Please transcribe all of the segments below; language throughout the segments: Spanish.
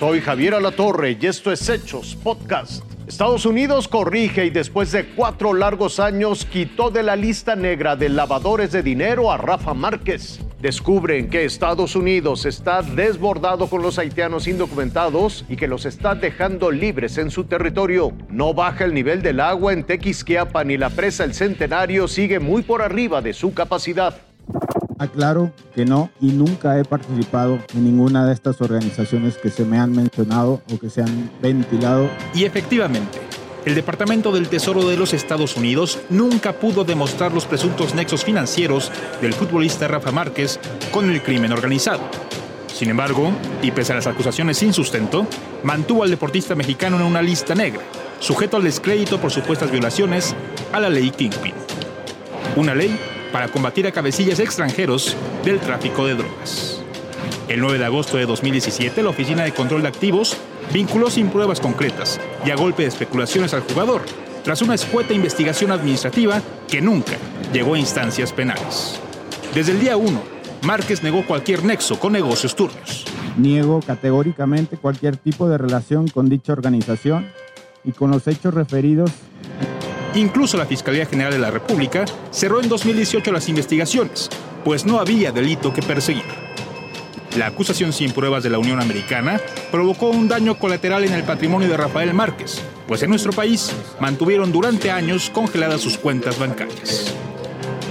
Soy Javier Alatorre y esto es Hechos Podcast. Estados Unidos corrige y después de cuatro largos años quitó de la lista negra de lavadores de dinero a Rafa Márquez. Descubren que Estados Unidos está desbordado con los haitianos indocumentados y que los está dejando libres en su territorio. No baja el nivel del agua en Tequisquiapan y la presa El Centenario sigue muy por arriba de su capacidad. Aclaro que no y nunca he participado en ninguna de estas organizaciones que se me han mencionado o que se han ventilado. Y efectivamente, el Departamento del Tesoro de los Estados Unidos nunca pudo demostrar los presuntos nexos financieros del futbolista Rafa Márquez con el crimen organizado. Sin embargo, y pese a las acusaciones sin sustento, mantuvo al deportista mexicano en una lista negra, sujeto al descrédito por supuestas violaciones a la ley Kingpin. Una ley para combatir a cabecillas extranjeros del tráfico de drogas. El 9 de agosto de 2017, la Oficina de Control de Activos vinculó sin pruebas concretas y a golpe de especulaciones al jugador, tras una escueta investigación administrativa que nunca llegó a instancias penales. Desde el día 1, Márquez negó cualquier nexo con negocios turbios. Niego categóricamente cualquier tipo de relación con dicha organización y con los hechos referidos Incluso la Fiscalía General de la República cerró en 2018 las investigaciones, pues no había delito que perseguir. La acusación sin pruebas de la Unión Americana provocó un daño colateral en el patrimonio de Rafael Márquez, pues en nuestro país mantuvieron durante años congeladas sus cuentas bancarias.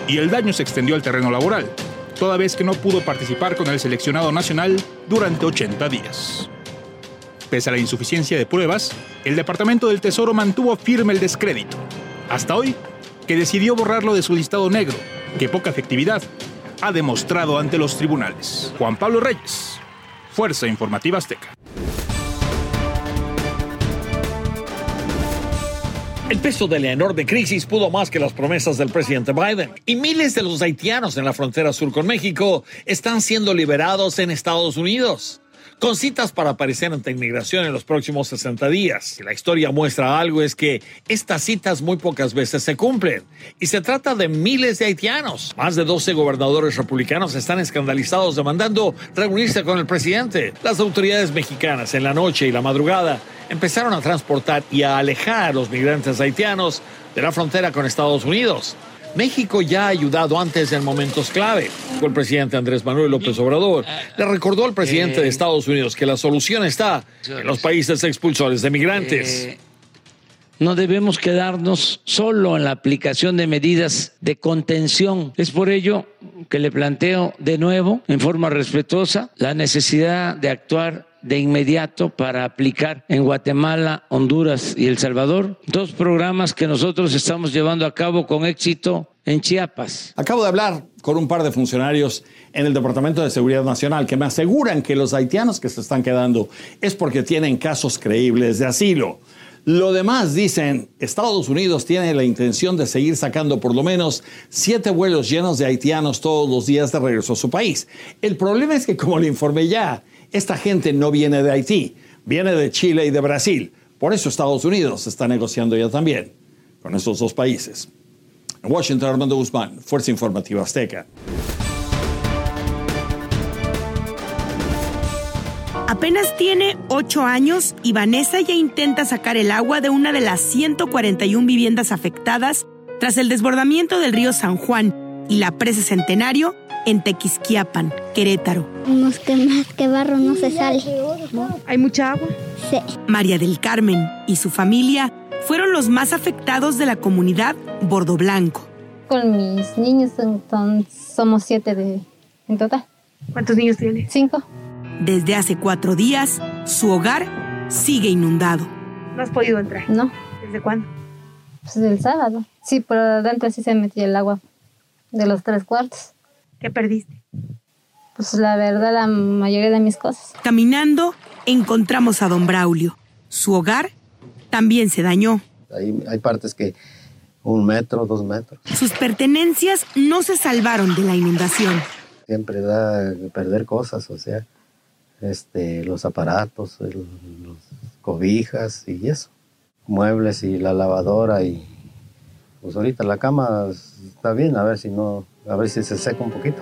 Y el daño se extendió al terreno laboral, toda vez que no pudo participar con el seleccionado nacional durante 80 días. Pese a la insuficiencia de pruebas, el Departamento del Tesoro mantuvo firme el descrédito hasta hoy, que decidió borrarlo de su listado negro, que poca efectividad ha demostrado ante los tribunales. Juan Pablo Reyes, Fuerza Informativa Azteca. El peso de la enorme crisis pudo más que las promesas del presidente Biden y miles de los haitianos en la frontera sur con México están siendo liberados en Estados Unidos con citas para aparecer ante inmigración en los próximos 60 días. La historia muestra algo es que estas citas muy pocas veces se cumplen y se trata de miles de haitianos. Más de 12 gobernadores republicanos están escandalizados demandando reunirse con el presidente. Las autoridades mexicanas en la noche y la madrugada empezaron a transportar y a alejar a los migrantes haitianos de la frontera con Estados Unidos. México ya ha ayudado antes en momentos clave. El presidente Andrés Manuel López Obrador le recordó al presidente de Estados Unidos que la solución está en los países expulsores de migrantes. Eh, no debemos quedarnos solo en la aplicación de medidas de contención. Es por ello que le planteo de nuevo, en forma respetuosa, la necesidad de actuar de inmediato para aplicar en Guatemala, Honduras y El Salvador. Dos programas que nosotros estamos llevando a cabo con éxito en Chiapas. Acabo de hablar con un par de funcionarios en el Departamento de Seguridad Nacional que me aseguran que los haitianos que se están quedando es porque tienen casos creíbles de asilo. Lo demás, dicen, Estados Unidos tiene la intención de seguir sacando por lo menos siete vuelos llenos de haitianos todos los días de regreso a su país. El problema es que, como le informé ya, esta gente no viene de Haití, viene de Chile y de Brasil. Por eso Estados Unidos está negociando ya también con estos dos países. En Washington, Armando Guzmán, Fuerza Informativa Azteca. Apenas tiene 8 años y Vanessa ya intenta sacar el agua de una de las 141 viviendas afectadas tras el desbordamiento del río San Juan y la presa Centenario en Tequisquiapan, Querétaro. Unos que más que barro no se sale. ¿Hay mucha agua? Sí. María del Carmen y su familia fueron los más afectados de la comunidad Bordo Blanco. Con mis niños somos siete de, en total. ¿Cuántos niños tiene? Cinco. Desde hace cuatro días, su hogar sigue inundado. ¿No has podido entrar? No. ¿Desde cuándo? Pues el sábado. Sí, pero adentro sí se metió el agua de los tres cuartos. ¿Qué perdiste? Pues la verdad, la mayoría de mis cosas. Caminando, encontramos a don Braulio. Su hogar también se dañó. Hay, hay partes que un metro, dos metros. Sus pertenencias no se salvaron de la inundación. Siempre da perder cosas, o sea, este, los aparatos, los cobijas y eso. Muebles y la lavadora y pues ahorita la cama está bien, a ver si no a ver si se seca un poquito.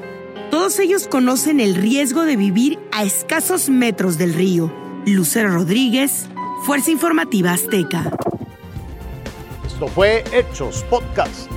Todos ellos conocen el riesgo de vivir a escasos metros del río. Lucero Rodríguez, Fuerza Informativa Azteca. Esto fue Hechos Podcast.